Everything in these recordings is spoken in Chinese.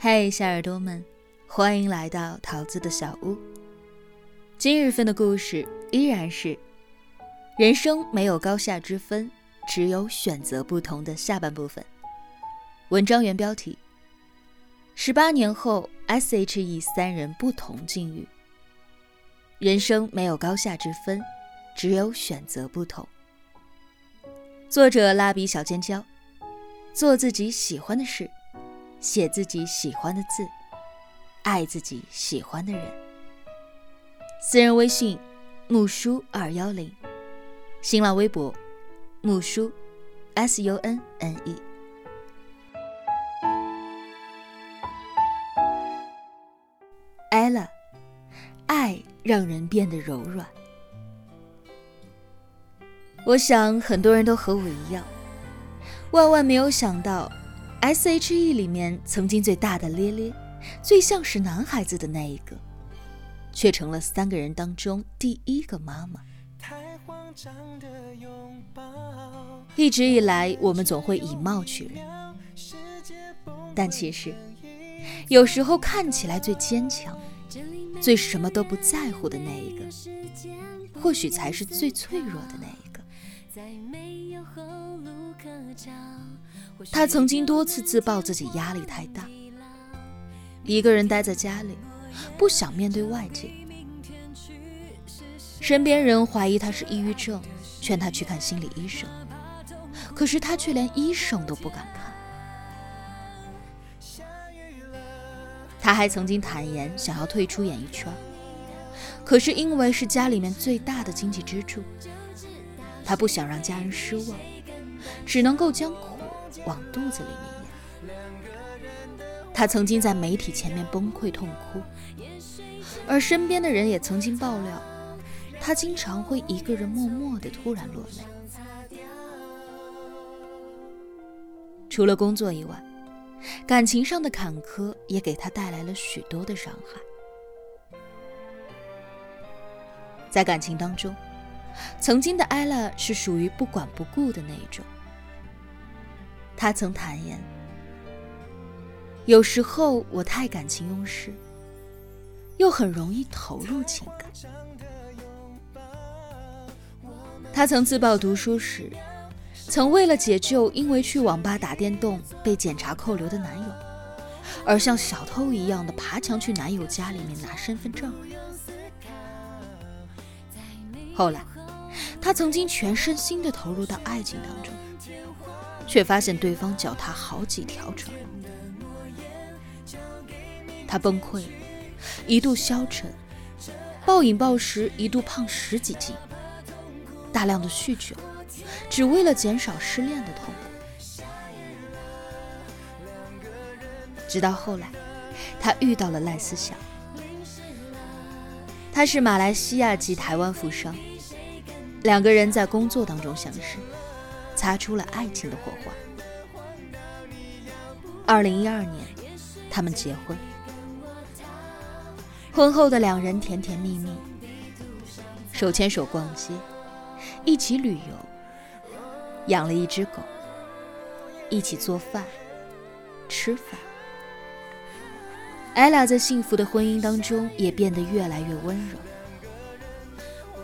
嗨，小耳朵们，欢迎来到桃子的小屋。今日份的故事依然是：人生没有高下之分，只有选择不同的下半部分。文章原标题：十八年后，S.H.E 三人不同境遇。人生没有高下之分，只有选择不同。作者：蜡笔小尖椒。做自己喜欢的事。写自己喜欢的字，爱自己喜欢的人。私人微信：木叔二幺零，新浪微博：木叔 S U N N E。Ella，爱让人变得柔软。我想很多人都和我一样，万万没有想到。S.H.E 里面曾经最大的咧咧，最像是男孩子的那一个，却成了三个人当中第一个妈妈。一直以来，我们总会以貌取人，但其实，有时候看起来最坚强、最什么都不在乎的那一个，或许才是最脆弱的那一个。再没有后路可找他曾经多次自曝自己压力太大，一个人待在家里，不想面对外界。身边人怀疑他是抑郁症，劝他去看心理医生，可是他却连医生都不敢看。他还曾经坦言想要退出演艺圈，可是因为是家里面最大的经济支柱，他不想让家人失望，只能够将。往肚子里面咽。他曾经在媒体前面崩溃痛哭，而身边的人也曾经爆料，他经常会一个人默默的突然落泪。除了工作以外，感情上的坎坷也给他带来了许多的伤害。在感情当中，曾经的艾拉是属于不管不顾的那一种。他曾坦言：“有时候我太感情用事，又很容易投入情感。”他曾自曝读书时，曾为了解救因为去网吧打电动被检查扣留的男友，而像小偷一样的爬墙去男友家里面拿身份证。后来，他曾经全身心的投入到爱情当中。却发现对方脚踏好几条船，他崩溃了，一度消沉，暴饮暴食，一度胖十几斤，大量的酗酒，只为了减少失恋的痛苦。直到后来，他遇到了赖思祥，他是马来西亚籍台湾富商，两个人在工作当中相识。擦出了爱情的火花。二零一二年，他们结婚。婚后的两人甜甜蜜蜜，手牵手逛街，一起旅游，养了一只狗，一起做饭、吃饭。艾拉在幸福的婚姻当中也变得越来越温柔，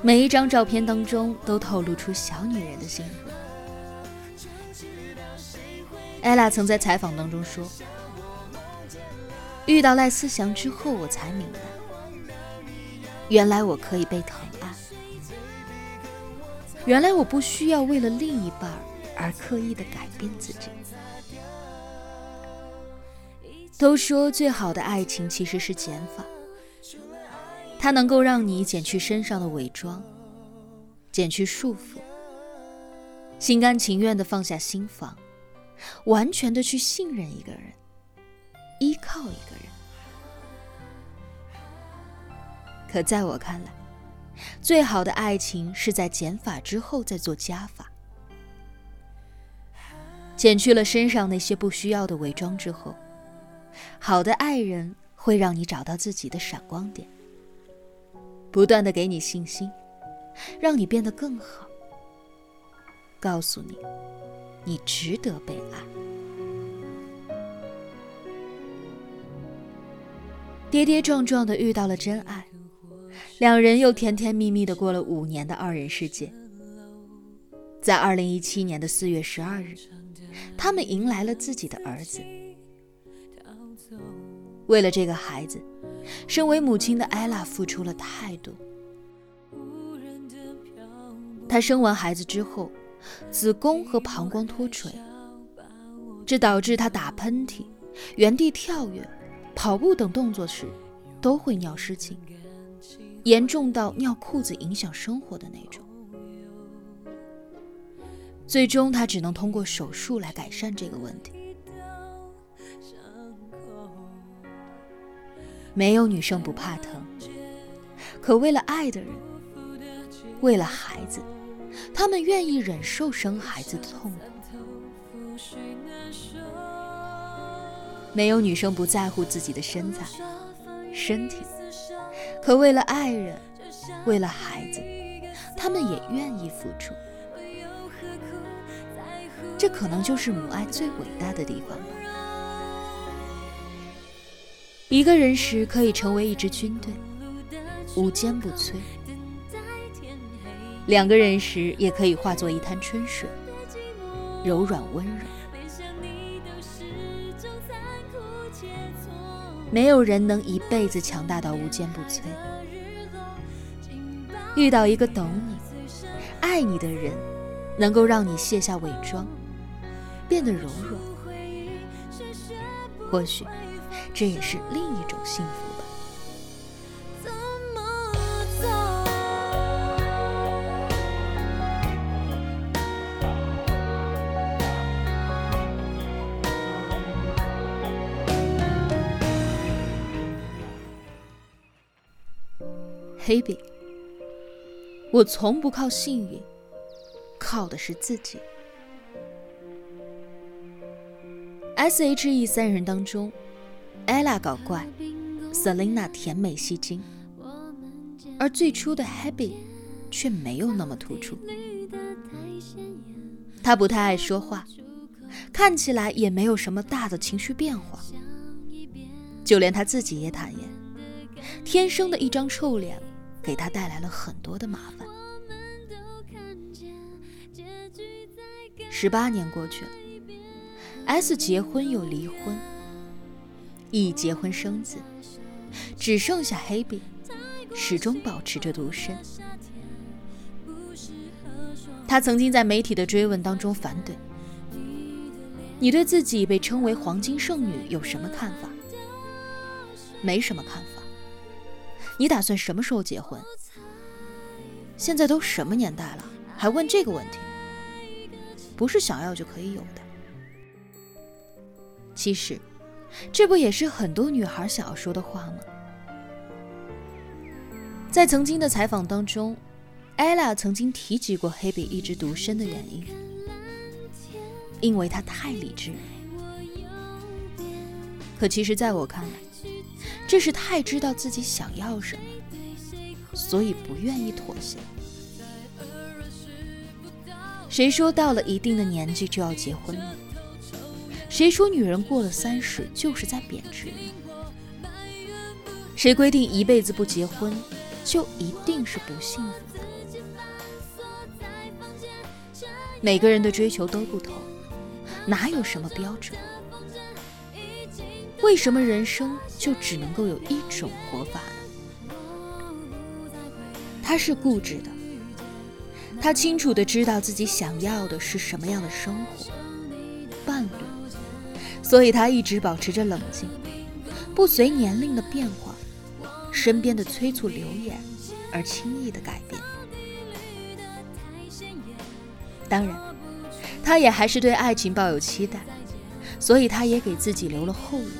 每一张照片当中都透露出小女人的幸福。艾拉曾在采访当中说：“遇到赖思祥之后，我才明白，原来我可以被疼爱，原来我不需要为了另一半而刻意的改变自己。”都说最好的爱情其实是减法，它能够让你减去身上的伪装，减去束缚，心甘情愿的放下心防。完全的去信任一个人，依靠一个人。可在我看来，最好的爱情是在减法之后再做加法，减去了身上那些不需要的伪装之后，好的爱人会让你找到自己的闪光点，不断的给你信心，让你变得更好，告诉你。你值得被爱。跌跌撞撞的遇到了真爱，两人又甜甜蜜蜜的过了五年的二人世界。在二零一七年的四月十二日，他们迎来了自己的儿子。为了这个孩子，身为母亲的艾拉付出了太多。她生完孩子之后，子宫和膀胱脱垂，这导致她打喷嚏、原地跳跃。跑步等动作时，都会尿失禁，严重到尿裤子影响生活的那种。最终，他只能通过手术来改善这个问题。没有女生不怕疼，可为了爱的人，为了孩子，他们愿意忍受生孩子的痛苦。没有女生不在乎自己的身材、身体，可为了爱人，为了孩子，她们也愿意付出。这可能就是母爱最伟大的地方吧。一个人时可以成为一支军队，无坚不摧；两个人时也可以化作一滩春水，柔软温柔。没有人能一辈子强大到无坚不摧。遇到一个懂你、爱你的人，能够让你卸下伪装，变得柔软。或许，这也是另一种幸福。黑比，我从不靠幸运，靠的是自己。S.H.E 三人当中，ella 搞怪，Selina 甜美吸睛，而最初的 Happy 却没有那么突出。他不太爱说话，看起来也没有什么大的情绪变化，就连他自己也坦言，天生的一张臭脸。给他带来了很多的麻烦。十八年过去了，S 结婚又离婚，E 结婚生子，只剩下黑 B，始终保持着独身。他曾经在媒体的追问当中反怼：“你对自己被称为黄金剩女有什么看法？”没什么看法。你打算什么时候结婚？现在都什么年代了，还问这个问题？不是想要就可以有的。其实，这不也是很多女孩想要说的话吗？在曾经的采访当中，ella 曾经提及过黑比一直独身的原因，因为他太理智。可其实，在我看来，这是太知道自己想要什么，所以不愿意妥协。谁说到了一定的年纪就要结婚呢？谁说女人过了三十就是在贬值？谁规定一辈子不结婚就一定是不幸福的？每个人的追求都不同，哪有什么标准？为什么人生就只能够有一种活法？他是固执的，他清楚的知道自己想要的是什么样的生活、伴侣，所以他一直保持着冷静，不随年龄的变化、身边的催促流言而轻易的改变。当然，他也还是对爱情抱有期待，所以他也给自己留了后路。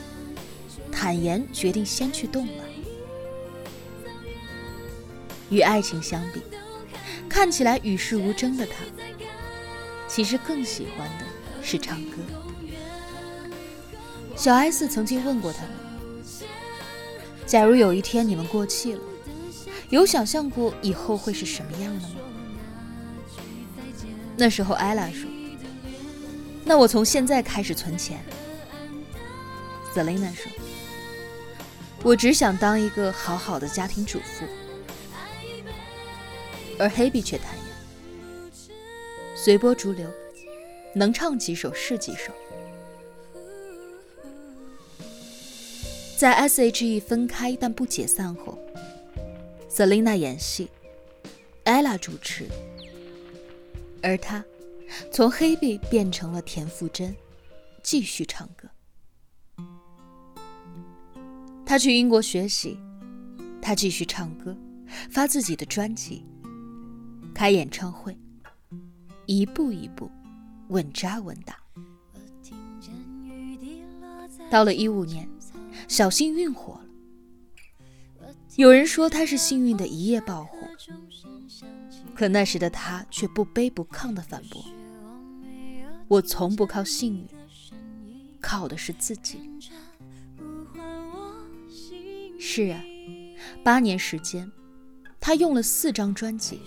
坦言决定先去动了。与爱情相比，看起来与世无争的他，其实更喜欢的是唱歌。小 S 曾经问过他们：“假如有一天你们过气了，有想象过以后会是什么样的吗？”那时候艾拉说：“那我从现在开始存钱。” Selina 说。我只想当一个好好的家庭主妇。而黑比却坦言，随波逐流，能唱几首是几首。在 S.H.E 分开但不解散后，Selina 演戏，Ella 主持，而她从黑碧变成了田馥甄，继续唱歌。他去英国学习，他继续唱歌，发自己的专辑。开演唱会，一步一步，稳扎稳打。到了一五年，小幸运火了。有人说他是幸运的一夜爆火，可那时的他却不卑不亢的反驳：“我从不靠幸运，靠的是自己。”是啊，八年时间，他用了四张专辑。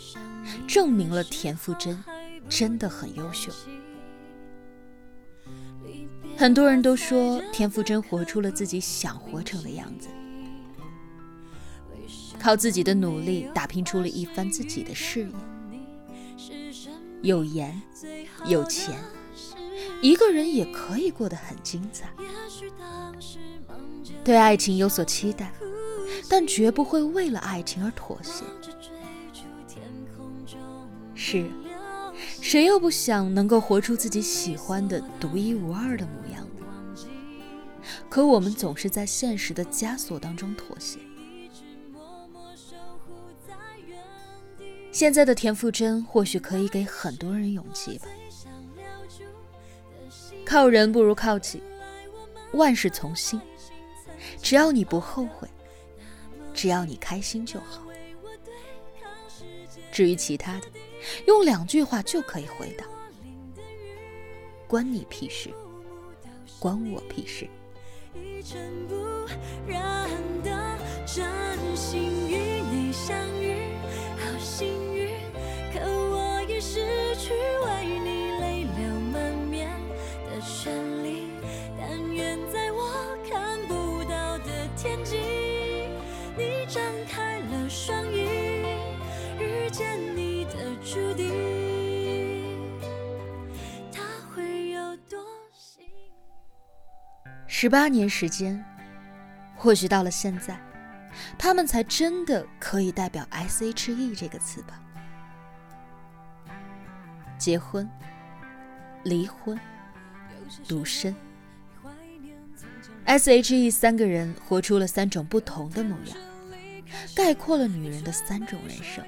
证明了田馥甄真的很优秀。很多人都说田馥甄活出了自己想活成的样子，靠自己的努力打拼出了一番自己的事业。有颜有钱，一个人也可以过得很精彩。对爱情有所期待，但绝不会为了爱情而妥协。是，谁又不想能够活出自己喜欢的独一无二的模样呢？可我们总是在现实的枷锁当中妥协。现在的田馥甄或许可以给很多人勇气吧。靠人不如靠己，万事从心。只要你不后悔，只要你开心就好。至于其他的，用两句话就可以回答：关你屁事，关我屁事。十八年时间，或许到了现在，他们才真的可以代表 “S.H.E” 这个词吧。结婚、离婚、独身，S.H.E 三个人活出了三种不同的模样，概括了女人的三种人生。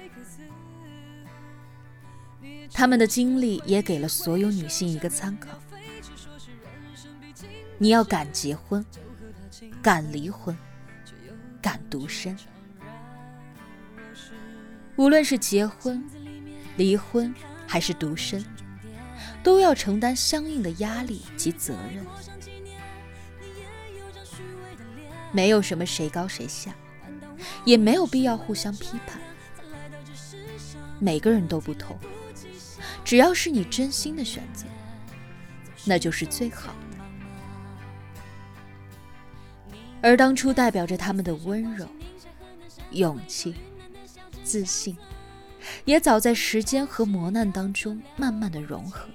他们的经历也给了所有女性一个参考。你要敢结婚，敢离婚，敢独身。无论是结婚、离婚还是独身，都要承担相应的压力及责任。没有什么谁高谁下，也没有必要互相批判。每个人都不同，只要是你真心的选择，那就是最好。而当初代表着他们的温柔、勇气、自信，也早在时间和磨难当中慢慢的融合。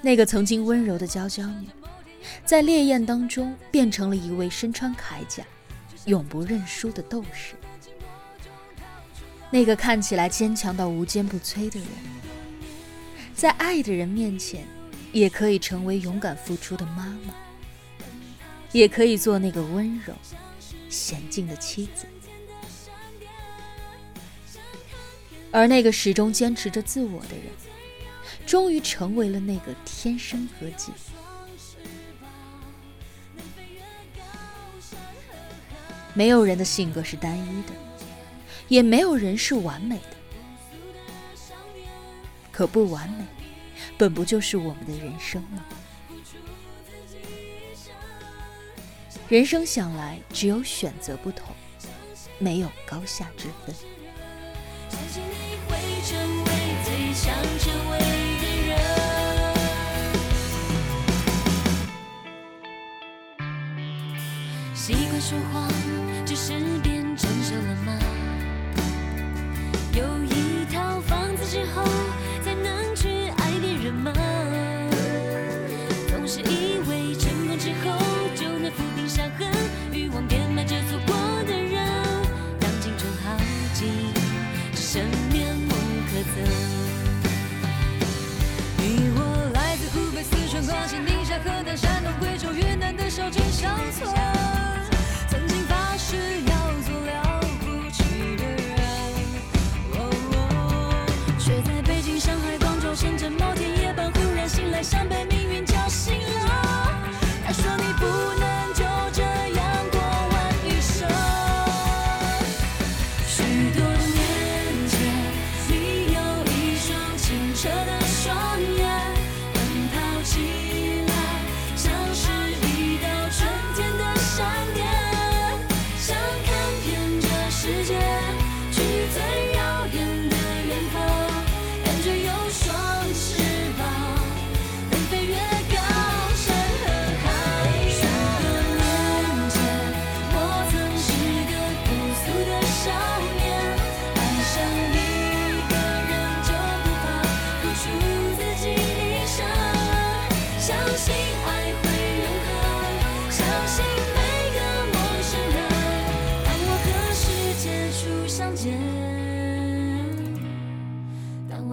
那个曾经温柔的娇娇女，在烈焰当中变成了一位身穿铠甲、永不认输的斗士。那个看起来坚强到无坚不摧的人，在爱的人面前。也可以成为勇敢付出的妈妈，也可以做那个温柔、娴静的妻子，而那个始终坚持着自我的人，终于成为了那个天生歌姬。没有人的性格是单一的，也没有人是完美的，可不完美。本不就是我们的人生吗？人生想来只有选择不同，没有高下之分。习惯说谎，只是变成熟了吗？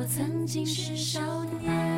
曾经是少年。